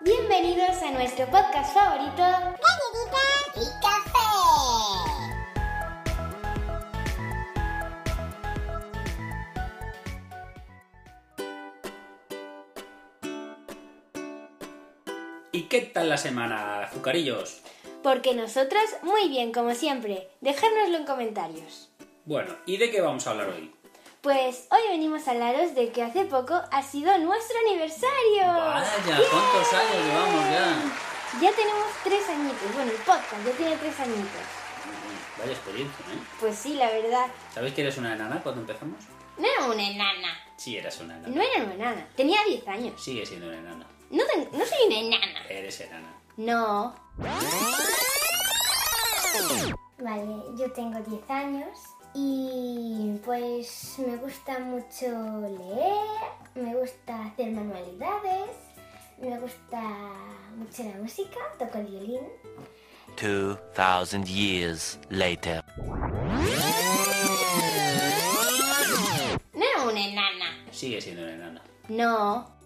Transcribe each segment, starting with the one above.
Bienvenidos a nuestro podcast favorito. Galletita y café. ¿Y qué tal la semana, azucarillos? Porque nosotros, muy bien, como siempre. Dejárnoslo en comentarios. Bueno, ¿y de qué vamos a hablar hoy? Pues hoy venimos a hablaros de que hace poco ha sido nuestro aniversario. Vaya, ¿cuántos años llevamos ya? Ya tenemos tres añitos. Bueno, el podcast ya tiene tres añitos. Vaya experiencia, ¿eh? Pues sí, la verdad. ¿Sabéis que eres una enana cuando empezamos? No era una enana. Sí, eres una enana. No era una enana. Tenía 10 años. Sigue siendo una enana. No, ten- no soy una enana. Eres enana. No. Vale, yo tengo 10 años y pues me gusta mucho leer, me gusta hacer manualidades, me gusta mucho la música, toco el violín. 2,000 years later. No era una enana. Sigue siendo una enana. No.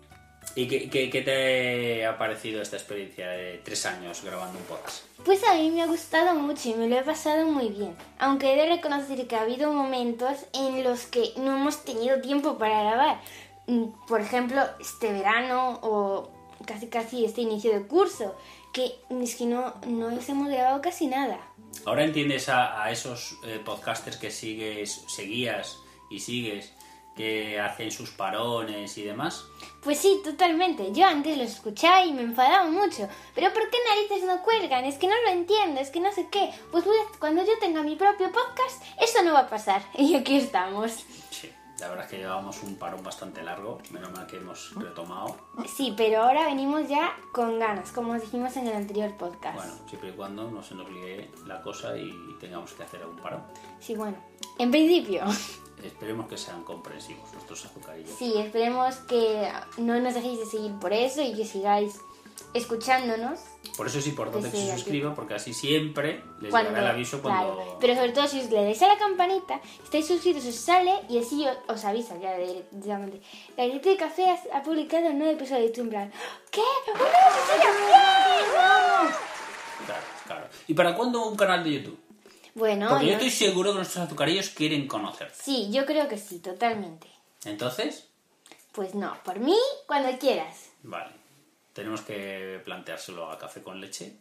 ¿Y qué, qué- qué te ha parecido esta experiencia de tres años grabando un podcast? Pues a mí me ha gustado mucho y me lo he pasado muy bien. Aunque he de reconocer que ha habido momentos en los que no hemos tenido tiempo para grabar. Mm, Por ejemplo, este verano o casi casi este inicio de curso. Que es que no, no hemos grabado casi nada. ¿Ahora entiendes a, a esos eh, podcasters que sigues, seguías y sigues, que hacen sus parones y demás? Pues sí, totalmente. Yo antes los escuchaba y me enfadaba mucho. Pero ¿por qué narices no cuelgan? Es que no lo entiendo, es que no sé qué. Pues cuando yo tenga mi propio podcast, eso no va a pasar. Y aquí estamos. Sí, la verdad es que llevábamos un parón bastante largo, menos mal que hemos retomado. Sí, pero ahora venimos ya con ganas, como os dijimos en el anterior podcast. Bueno, siempre y cuando no se nos líe la cosa y tengamos que hacer algún parón. Sí, bueno. En principio, Esperemos que sean comprensivos nuestros azucarillos. sí, esperemos que no nos dejéis de seguir por eso y que sigáis escuchándonos. Por eso es importante Que que se suscriban, porque así siempre les Cuando, llegará el aviso cuando... claro. Pero sobre todo si os le dais a la campanita, estáis suscritos, os sale y así os, os avisa ya de- directamente. La Galleta de Café ha, ha publicado un nuevo episodio en plan, ¿qué? ¡Un nuevo episodio! ¡Bien! ¡Vamos! Claro, claro. ¿Y para cuándo un canal de YouTube? Bueno, Porque yo estoy seguro que nuestros azucarillos quieren conocerte. sí, yo creo que sí, totalmente. Entonces, Pues no, por mí, cuando quieras. vale. Tenemos que planteárselo a Café con Leche.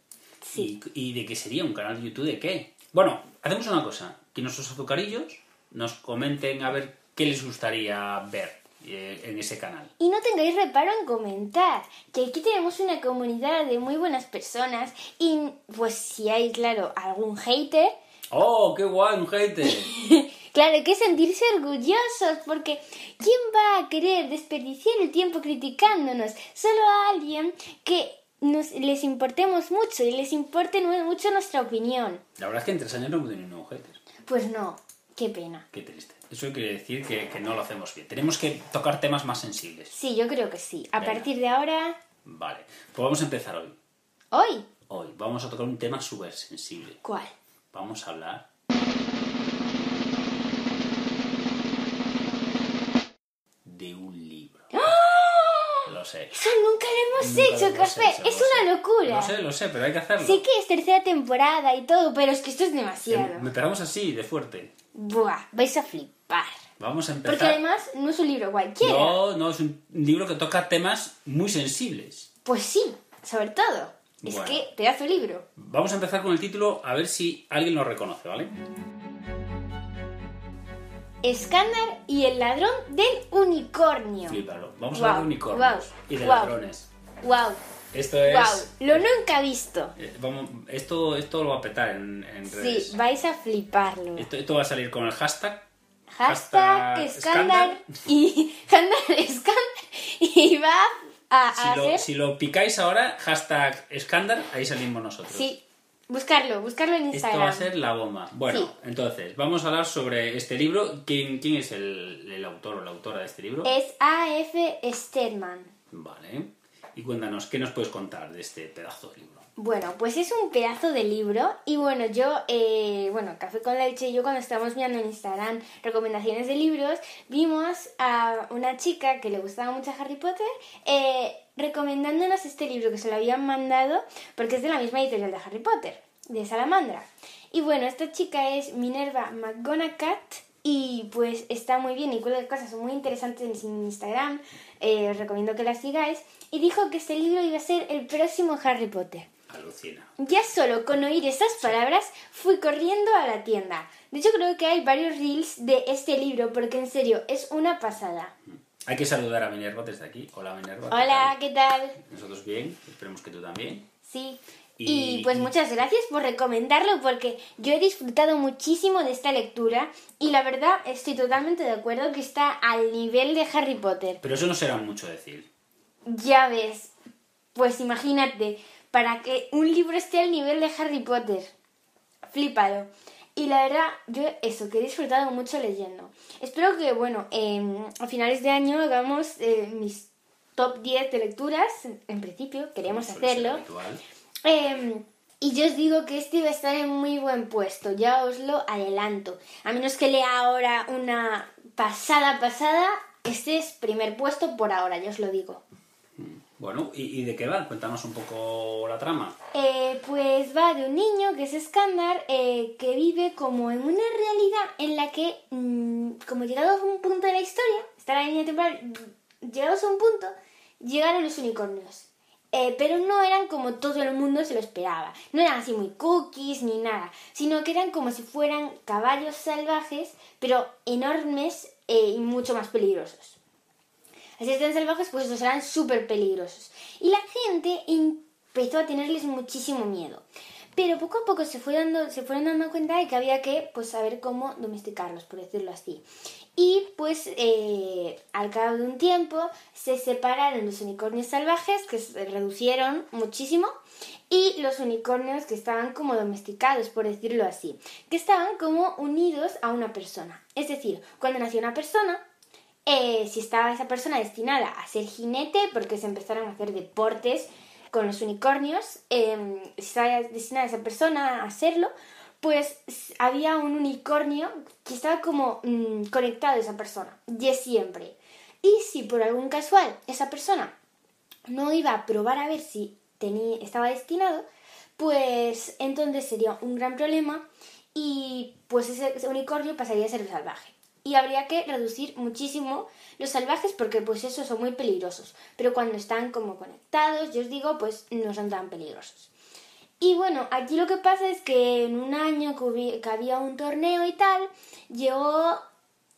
Sí. ¿Y, y de qué sería un canal de YouTube? ¿De qué? Bueno, hacemos una cosa. Que nuestros azucarillos nos comenten a ver qué les gustaría ver eh, en ese canal. Y no tengáis reparo en comentar, que aquí tenemos una comunidad de muy buenas personas y pues si hay, claro, algún hater, ¡Oh, qué guay, hater! claro, hay que sentirse orgullosos porque ¿quién va a querer desperdiciar el tiempo criticándonos? Solo a alguien que nos, les importemos mucho y les importe mucho nuestra opinión. La verdad es que en tres años no hemos tenido ningún hater. Pues no, qué pena. Qué triste. Eso quiere decir que, que no lo hacemos bien. Tenemos que tocar temas más sensibles. Sí, yo creo que sí. A Venga. partir de ahora, Vale. Pues vamos a empezar hoy. hoy, Hoy vamos a tocar un tema súper sensible. ¿cuál? Vamos a hablar de un libro. Lo sé. Eso nunca lo hemos Nunca hecho, Café. hecho, es una sé. locura. Lo sé, lo sé, pero hay que hacerlo. Sé que es tercera temporada y todo, pero es que esto es demasiado. Me pegamos así, de fuerte. Buah, vais a flipar. Vamos a empezar. Porque además no es un libro cualquiera. No, no, es un libro que toca temas muy sensibles. Pues sí, sobre todo. Es Bueno. que pedazo de libro. Vamos a empezar con el título, a ver si alguien lo reconoce, ¿vale? Escándar y el ladrón del unicornio. Flipalo. Vamos a hablar de unicornios y de guau. ladrones. Wow, Esto es. wow. Lo nunca visto. eh, vamos, esto, esto lo va a petar en, en redes. Sí, vais a fliparlo. Esto, esto va a salir con el hashtag. Hashtag escándar y escándar, escándar y va a Si lo, hacer... si lo picáis ahora, hashtag escándar, ahí salimos nosotros. Sí, buscarlo, buscarlo en Esto Instagram. va a ser la bomba. Bueno, Sí. entonces, vamos a hablar sobre este libro. ¿Quién, quién es el, el autor o la autora de este libro? Es A.F. Stedman. Vale. Y cuéntanos, ¿qué nos puedes contar de este pedazo de libro? Bueno, pues es un pedazo de libro y bueno, yo, eh, bueno, Café con Leche y yo cuando estábamos viendo en Instagram recomendaciones de libros, vimos a una chica que le gustaba mucho Harry Potter eh, recomendándonos este libro que se lo habían mandado porque es de la misma editorial de Harry Potter, de Salamandra. Y bueno, esta chica es Minerva McGonagall y pues está muy bien y cuelga cosas muy interesantes en Instagram, eh, os recomiendo que la sigáis. Y dijo que este libro iba a ser el próximo Harry Potter. Alucina. Ya solo con oír esas palabras fui corriendo a la tienda. De hecho creo que hay varios reels de este libro porque en serio es una pasada. Hay que saludar a Minerva desde aquí. Hola Minerva. ¿qué Hola, tal? ¿qué tal? Nosotros bien, esperemos que tú también. Sí. Y- Y, pues muchas gracias por recomendarlo porque yo he disfrutado muchísimo de esta lectura y la verdad estoy totalmente de acuerdo que está al nivel de Harry Potter. Pero eso no será mucho decir. Ya ves, pues imagínate, para que un libro esté al nivel de Harry Potter. Flipado. Y la verdad, yo eso, que he disfrutado mucho leyendo. Espero que, bueno, em, a finales de año hagamos eh, mis top 10 de lecturas. En principio, ser hacerlo. Em, y yo os digo que este va a estar en muy buen puesto, ya os lo adelanto. A menos que lea ahora una pasada pasada, este es primer puesto por ahora, ya os lo digo. Bueno, ¿y, de qué va? Cuéntanos un poco la trama. Eh, pues va de un niño que es Skandar, eh, que vive como en una realidad en la que, mm, como llegados a un punto de la historia, está la línea temporal, mm, llegados a un punto, llegaron los unicornios. Eh, pero no eran como todo el mundo se lo esperaba. No eran así muy cookies ni nada, sino que eran como si fueran caballos salvajes, pero enormes eh, y mucho más peligrosos. Así están salvajes, pues estos eran súper peligrosos. Y la gente empezó a tenerles muchísimo miedo. Pero poco a poco se, fue dando, se fueron dando cuenta de que había que pues, saber cómo domesticarlos, por decirlo así. Y pues eh, al cabo de un tiempo se separaron los unicornios salvajes, que se reducieron muchísimo, y los unicornios que estaban como domesticados, por decirlo así, que estaban como unidos a una persona. Es decir, cuando nació una persona, eh, si estaba esa persona destinada a ser jinete, porque se empezaron a hacer deportes con los unicornios, eh, si estaba destinada esa persona a hacerlo, pues había un unicornio que estaba como mm, conectado a esa persona, de siempre. Y si por algún casual esa persona no iba a probar a ver si tenía, estaba destinado, pues entonces sería un gran problema y pues ese unicornio pasaría a ser salvaje. Y habría que reducir muchísimo los salvajes porque pues esos son muy peligrosos. Pero cuando están como conectados, yo os digo, pues no son tan peligrosos. Y bueno, aquí lo que pasa es que en un año que, había un torneo y tal, llegó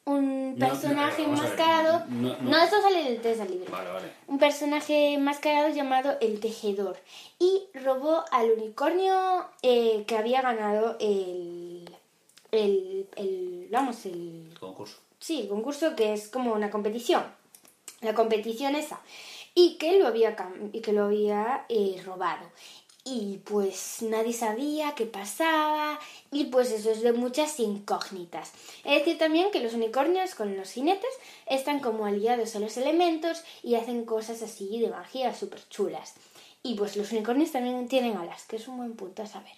un No, no, personaje a ver, enmascarado. no, No, no. eso sale del test del libro Vale, vale. un personaje enmascarado llamado el Tejedor y robó al unicornio eh, que había ganado el, el, el vamos el Concurso. sí el concurso que es como una competición la competición esa y que lo había y que lo había eh, robado y pues nadie sabía qué pasaba y pues eso es de muchas incógnitas. Es decir también que los unicornios con los jinetes están como aliados a los elementos y hacen cosas así de magia súper chulas. Y pues los unicornios también tienen alas, que es un buen punto a saber.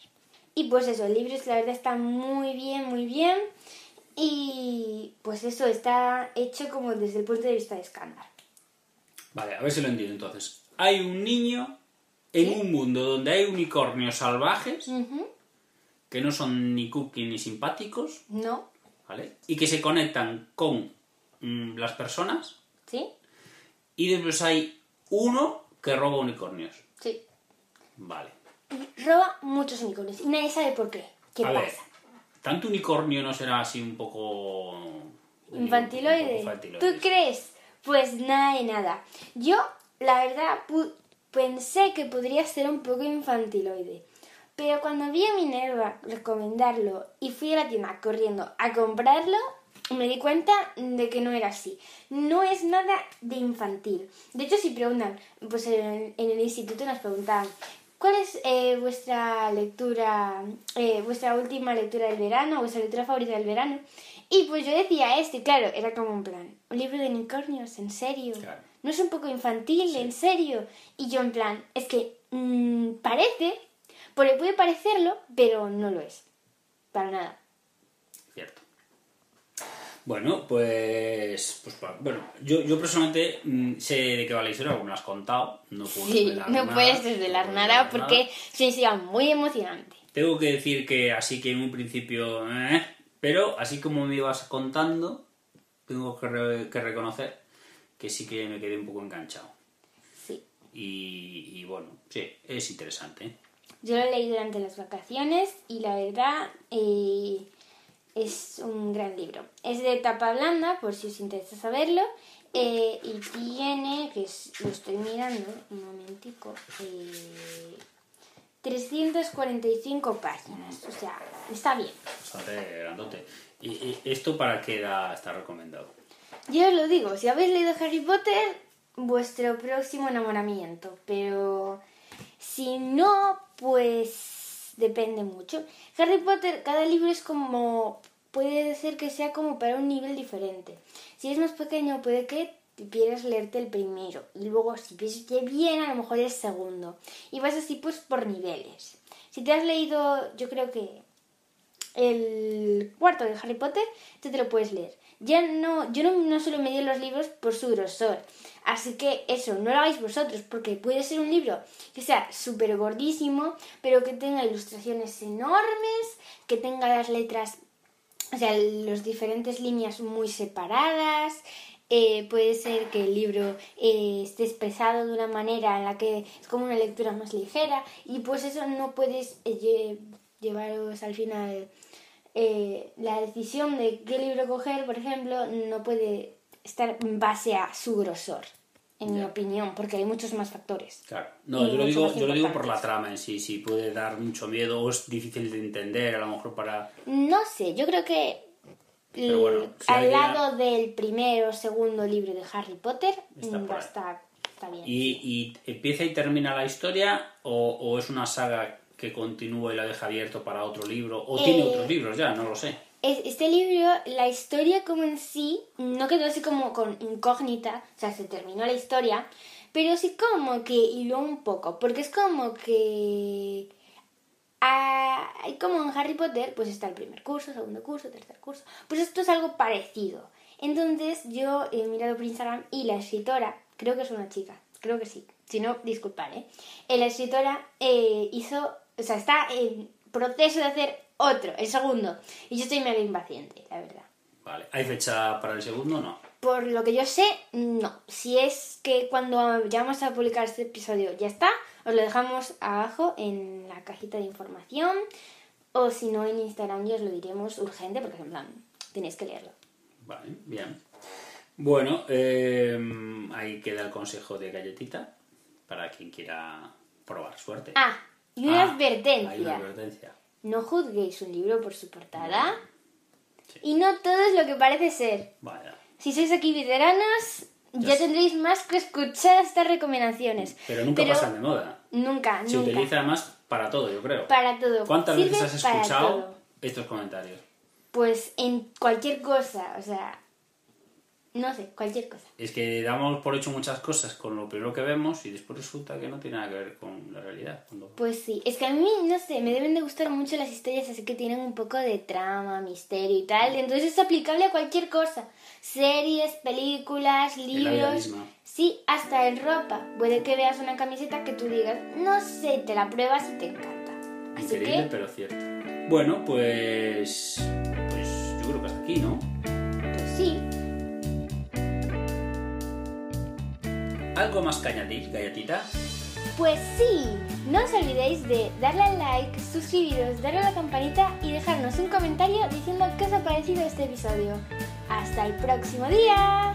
Y pues eso, el libro la verdad está muy bien, muy bien. Y pues eso está hecho como desde el punto de vista de escándalo. Vale, a ver si lo entiendo entonces. Hay un niño en un mundo donde hay unicornios salvajes que no son ni cookie ni simpáticos, ¿No? ¿vale? Y que se conectan con mm, las personas ¿Sí? y después hay uno que roba unicornios. Sí. Vale. Roba muchos unicornios y nadie sabe por qué. ¿Qué a pasa? ver, ¿tanto unicornio no será así un poco... Infantiloide. un poco infantiloide, ¿Tú crees? Pues nada de nada. Yo, la verdad, pensé que podría ser un poco infantiloide. Pero cuando vi a Minerva recomendarlo y fui a la tienda corriendo a comprarlo, me di cuenta de que no era así. No es nada de infantil. De hecho, si preguntan, pues en el instituto nos preguntaban, ¿cuál es eh, vuestra lectura, eh, vuestra última lectura del verano, vuestra lectura favorita del verano? Y pues yo decía esto, y claro, era como un plan, un libro de unicornios, ¿en serio? Claro. ¿No es un poco infantil, en serio? Y yo en plan, es que mm, parece Porque puede parecerlo, pero no lo es. Para nada. Cierto. Bueno, pues, pues bueno, yo, yo personalmente mm, sé de qué va la historia, porque me lo has contado. No puedo Sí, desvelar no nada, puedes desvelar no nada porque una historia muy emocionante. Tengo que decir que así que en un principio, eh, pero así como me ibas contando, tengo que, re- que reconocer que sí que me quedé un poco enganchado. Sí. Y, y bueno, sí, es interesante. Yo lo leí durante las vacaciones y la verdad eh, es un gran libro. Es de tapa blanda, por si os interesa saberlo. eh, y tiene, que es- lo estoy mirando, un momentico, eh, 345 páginas. O sea, está bien. Bastante grandote. ¿Y, y esto para qué edad está recomendado? Yo os lo digo, si habéis leído Harry Potter, vuestro próximo enamoramiento. Pero si no, pues depende mucho. Harry Potter, cada libro es como... Puede ser que sea como para un nivel diferente. Si es más pequeño, puede que quieras leerte el primero. Y luego, si ves que bien, a lo mejor el segundo. Y vas así pues por niveles. Si te has leído, yo creo que el cuarto de Harry Potter, tú te lo puedes leer. Ya no, yo no, no suelo medir los libros por su grosor. Así que eso, no lo hagáis vosotros, porque puede ser un libro que sea súper gordísimo, pero que tenga ilustraciones enormes, que tenga las letras, o sea, las diferentes líneas muy separadas. Eh, puede ser que el libro eh, esté expresado de una manera en la que es como una lectura más ligera y pues eso no puedes eh, lle- llevaros al final la decisión de qué libro coger, por ejemplo, no puede estar en base a su grosor, en mi Ya. opinión, porque hay muchos más factores. Claro. No, yo lo digo, yo lo digo por la trama en sí, si puede dar mucho miedo o es difícil de entender, a lo mejor para... No sé, yo creo que Pero bueno, si al alguien- lado del primer o segundo libro de Harry Potter Está mm, está, bien. ¿Y, y empieza y termina la historia o, o es una saga que continúa y la deja abierto para otro libro? ¿O tiene Eh, otros libros ya? No lo sé. Es- Este libro, la historia como en sí, no quedó así como con incógnita, o sea, se terminó la historia, pero sí como que hiló un poco, porque es como que... ah, como en Harry Potter, pues está el primer curso, segundo curso, tercer curso, pues esto es algo parecido. Entonces yo he mirado por Instagram y la escritora, creo que es una chica, creo que sí, si no, disculpad, ¿eh? Eh, La escritora eh, hizo, o sea, está en proceso de hacer otro, el segundo, y yo estoy mega impaciente, la verdad. Vale. ¿Hay fecha para el segundo? No. Por lo que yo sé, no. Si es que cuando ya vamos a publicar este episodio ya está, os lo dejamos abajo en la cajita de información. O si no, en Instagram ya os lo diremos urgente, porque en plan, tenéis que leerlo. Vale, bien. Bueno, eh, ahí queda el consejo de galletita para quien quiera probar suerte. Ah, y una Ah, advertencia. Hay una advertencia. No juzguéis un libro por su portada. Sí. Y no todo es lo que parece ser. Vaya. Si sois aquí veteranos, ya, tendréis más que escuchar estas recomendaciones. Pero nunca pasan de moda. Nunca, Se nunca. utiliza además para todo, yo creo. Para todo. ¿Cuántas Sirve veces has escuchado estos comentarios? Pues en cualquier cosa, o sea, no sé, cualquier cosa. Es que damos por hecho muchas cosas con lo primero que vemos y después resulta que no tiene nada que ver con la realidad. Cuando- Pues sí, es que a mí, no sé, me deben de gustar mucho las historias así que tienen un poco de trama, misterio y tal. Entonces es aplicable a cualquier cosa. Series, películas, libros. misma. Sí, hasta en ropa. Puede que veas una camiseta que tú digas, no sé, te la pruebas y te encanta. Así Increíble, que, pero cierto. Bueno, pues. Pues yo creo que hasta aquí, ¿no? ¿Algo más que añadir? Pues sí, no os olvidéis de darle al like, suscribiros, darle a la campanita y dejarnos un comentario diciendo qué os ha parecido este episodio. ¡Hasta el próximo día!